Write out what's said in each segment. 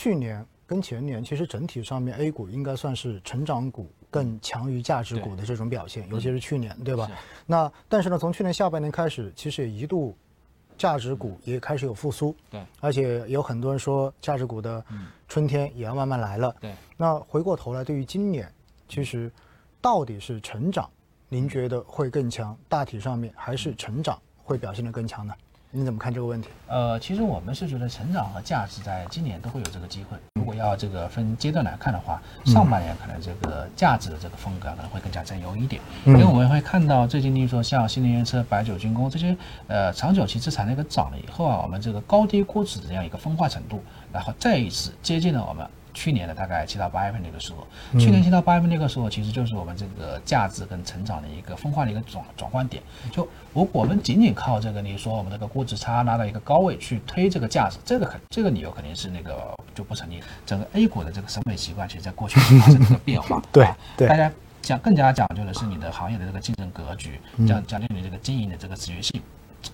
去年跟前年，其实整体上面 A 股应该算是成长股更强于价值股的这种表现，尤其是去年，对吧？那但是呢，从去年下半年开始，其实也一度价值股也开始有复苏，对，而且有很多人说价值股的春天也要慢慢来了，对。那回过头来，对于今年，其实到底是成长，您觉得会更强？大体上面还是成长会表现得更强呢？你怎么看这个问题？呃，其实我们是觉得成长和价值在今年都会有这个机会。如果要这个分阶段来看的话，上半年可能这个价值的这个风格可能会更加占优一点，因为我们会看到最近，例如说像新能源车、白酒、军工这些，呃，长久期资产的一个涨了以后啊，我们这个高低估值的这样一个分化程度，然后再一次接近了我们。去年的大概七到八月份那个时候，去年七到八月份那个时候，其实就是我们这个价值跟成长的一个分化的一个转转换点。就如果我们仅仅靠这个，你说我们这个估值差拉到一个高位去推这个价值，这个肯这个理由肯定是那个就不成立。整个 A 股的这个审美习惯，其实在过去发生一个变化。对对，大家讲更加讲究的是你的行业的这个竞争格局，讲讲究你这个经营的这个持续性。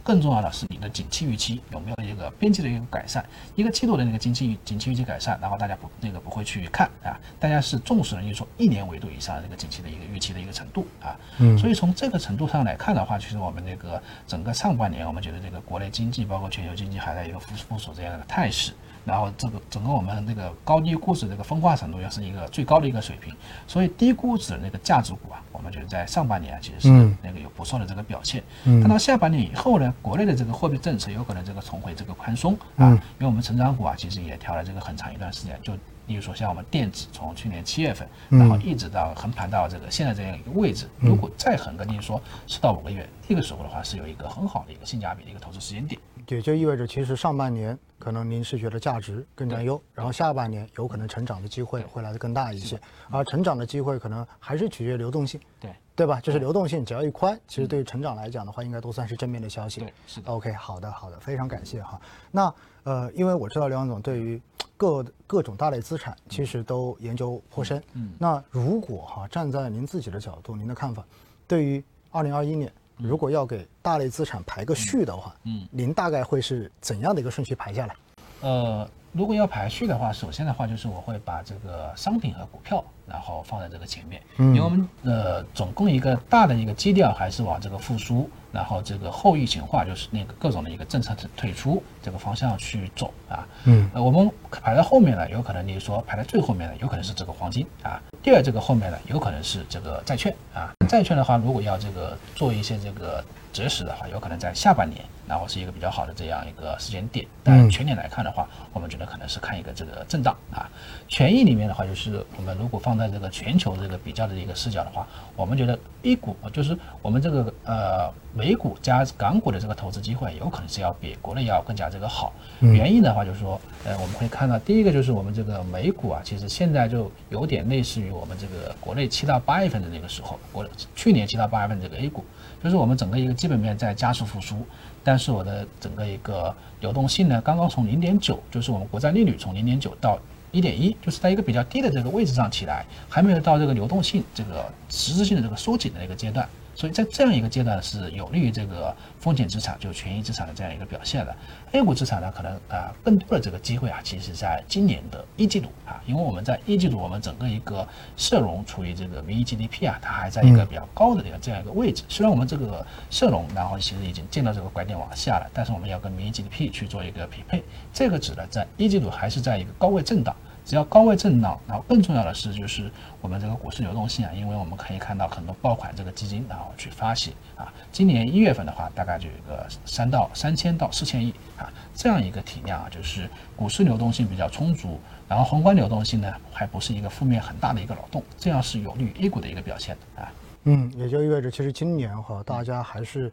更重要的是你的景气预期有没有一个边际的一个改善，一个季度的那个景气景气预期改善，然后大家不那个不会去看啊，大家是重视的，就是说一年维度以上的这个景气的一个预期的一个程度啊，嗯，所以从这个程度上来看的话，其实我们这个整个上半年，我们觉得这个国内经济包括全球经济还在一个复复苏这样的态势。然后这个整个我们这个高低估值这个分化程度又是一个最高的一个水平，所以低估值的那个价值股啊，我们觉得在上半年啊其实是那个有不错的这个表现。嗯。到下半年以后呢，国内的这个货币政策有可能这个重回这个宽松啊，因为我们成长股啊其实也调了这个很长一段时间，就例如说像我们电子从去年七月份，然后一直到横盘到这个现在这样一个位置，如果再横个例如说四到五个月，这个时候的话是有一个很好的一个性价比的一个投资时间点。也就意味着，其实上半年可能您是觉得价值更占优，然后下半年有可能成长的机会会来的更大一些，而成长的机会可能还是取决于流动性，对对吧？就是流动性只要一宽，其实对于成长来讲的话，应该都算是正面的消息。对，是的。OK，好的好的，非常感谢哈。那呃，因为我知道刘总对于各各种大类资产其实都研究颇深，嗯，那如果哈站在您自己的角度，您的看法，对于二零二一年。如果要给大类资产排个序的话，嗯，您大概会是怎样的一个顺序排下来？呃，如果要排序的话，首先的话就是我会把这个商品和股票，然后放在这个前面，因为我们呃总共一个大的一个基调还是往这个复苏。然后这个后疫情化就是那个各种的一个政策退出这个方向去走啊，嗯，呃，我们排在后面呢，有可能你说排在最后面的，有可能是这个黄金啊，第二这个后面呢，有可能是这个债券啊，债券的话，如果要这个做一些这个择时的话，有可能在下半年，然后是一个比较好的这样一个时间点，但全年来看的话，我们觉得可能是看一个这个震荡啊，权益里面的话，就是我们如果放在这个全球这个比较的一个视角的话，我们觉得 A 股就是我们这个呃。美股加港股的这个投资机会，有可能是要比国内要更加这个好。原因的话，就是说，呃，我们可以看到，第一个就是我们这个美股啊，其实现在就有点类似于我们这个国内七到八月份的那个时候，国去年七到八月份这个 A 股，就是我们整个一个基本面在加速复苏，但是我的整个一个流动性呢，刚刚从零点九，就是我们国债利率从零点九到一点一，就是在一个比较低的这个位置上起来，还没有到这个流动性这个实质性的这个收紧的一个阶段。所以在这样一个阶段是有利于这个风险资产就权益资产的这样一个表现的。A 股资产呢，可能啊更多的这个机会啊，其实在今年的一季度啊，因为我们在一季度我们整个一个社融处于这个 V GDP 啊，它还在一个比较高的这个这样一个位置。虽然我们这个社融然后其实已经见到这个拐点往下了，但是我们要跟 V GDP 去做一个匹配。这个指呢，在一季度还是在一个高位震荡。只要高位震荡，然后更重要的是就是我们这个股市流动性啊，因为我们可以看到很多爆款这个基金然后去发行啊，今年一月份的话大概就有个三到三千到四千亿啊这样一个体量啊，就是股市流动性比较充足，然后宏观流动性呢还不是一个负面很大的一个扰动，这样是有利于 A 股的一个表现的啊。嗯，也就意味着其实今年哈大家还是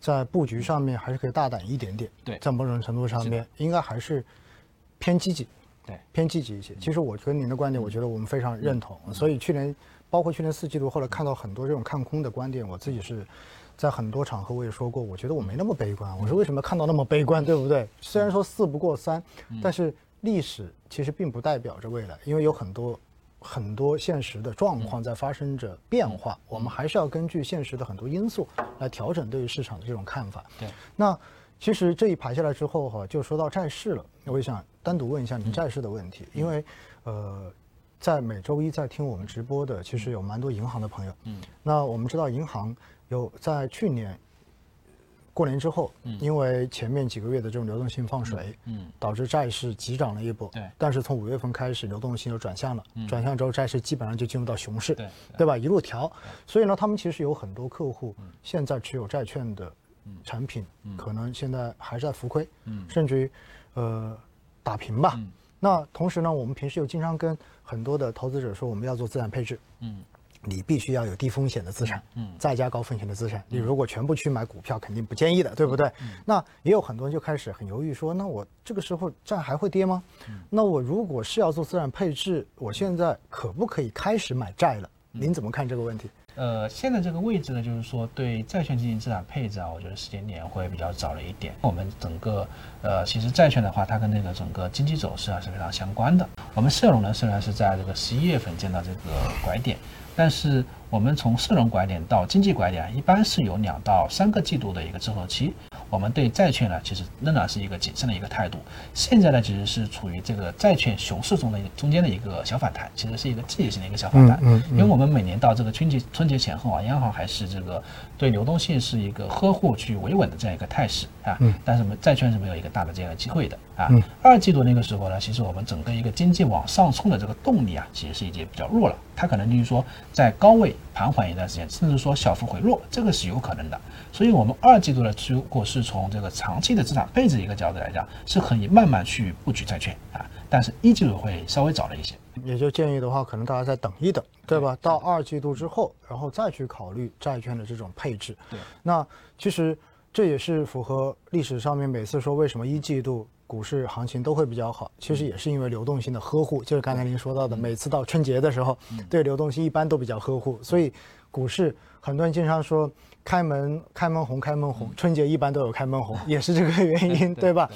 在布局上面还是可以大胆一点点，对，在某种程度上面应该还是偏积极。对，偏积极一些。其实我跟您的观点，我觉得我们非常认同。所以去年，包括去年四季度，后来看到很多这种看空的观点，我自己是在很多场合我也说过，我觉得我没那么悲观。我说为什么看到那么悲观，对不对？虽然说四不过三，但是历史其实并不代表着未来，因为有很多很多现实的状况在发生着变化，我们还是要根据现实的很多因素来调整对于市场的这种看法。对，那其实这一排下来之后哈，就说到债市了，我也想。单独问一下您债市的问题，因为呃，在每周一在听我们直播的，其实有蛮多银行的朋友。嗯，那我们知道银行有在去年过年之后，因为前面几个月的这种流动性放水，嗯，导致债市急涨了一波。对，但是从五月份开始，流动性又转向了，转向之后，债市基本上就进入到熊市，对，对。吧？一路调，所以呢，他们其实有很多客户现在持有债券的产品，可能现在还是在浮亏，嗯，甚至于呃打平吧。那同时呢，我们平时又经常跟很多的投资者说，我们要做资产配置，嗯。你必须要有低风险的资产，嗯，再加高风险的资产。你如果全部去买股票，肯定不建议的，对不对？那也有很多人就开始很犹豫，说那我这个时候债还会跌吗？那我如果是要做资产配置，我现在可不可以开始买债了？您怎么看这个问题？呃，现在这个位置呢，就是说对债券进行资产配置啊，我觉得时间点会比较早了一点。我们整个呃，其实债券的话，它跟那个整个经济走势啊是非常相关的。我们社融呢，虽然是在这个十一月份见到这个拐点。但是我们从社融拐点到经济拐点，一般是有两到三个季度的一个滞后期。我们对债券呢，其实仍然是一个谨慎的一个态度。现在呢，其实是处于这个债券熊市中的中间的一个小反弹，其实是一个季节性的一个小反弹。嗯嗯。因为我们每年到这个春节春节前后啊，央行还是这个对流动性是一个呵护去维稳的这样一个态势啊。嗯。但是我们债券是没有一个大的这样的机会的啊。嗯。二季度那个时候呢，其实我们整个一个经济往上冲的这个动力啊，其实是已经比较弱了。它可能就是说在高位盘缓一段时间，甚至说小幅回落，这个是有可能的。所以，我们二季度呢，如果是从这个长期的资产配置一个角度来讲，是可以慢慢去布局债券啊。但是一季度会稍微早了一些，也就建议的话，可能大家再等一等，对吧？到二季度之后，然后再去考虑债券的这种配置。对，那其实这也是符合历史上面每次说为什么一季度股市行情都会比较好，其实也是因为流动性的呵护。就是刚才您说到的，每次到春节的时候，对流动性一般都比较呵护，所以股市很多人经常说。开门开门红，开门红，春节一般都有开门红，也是这个原因，对吧？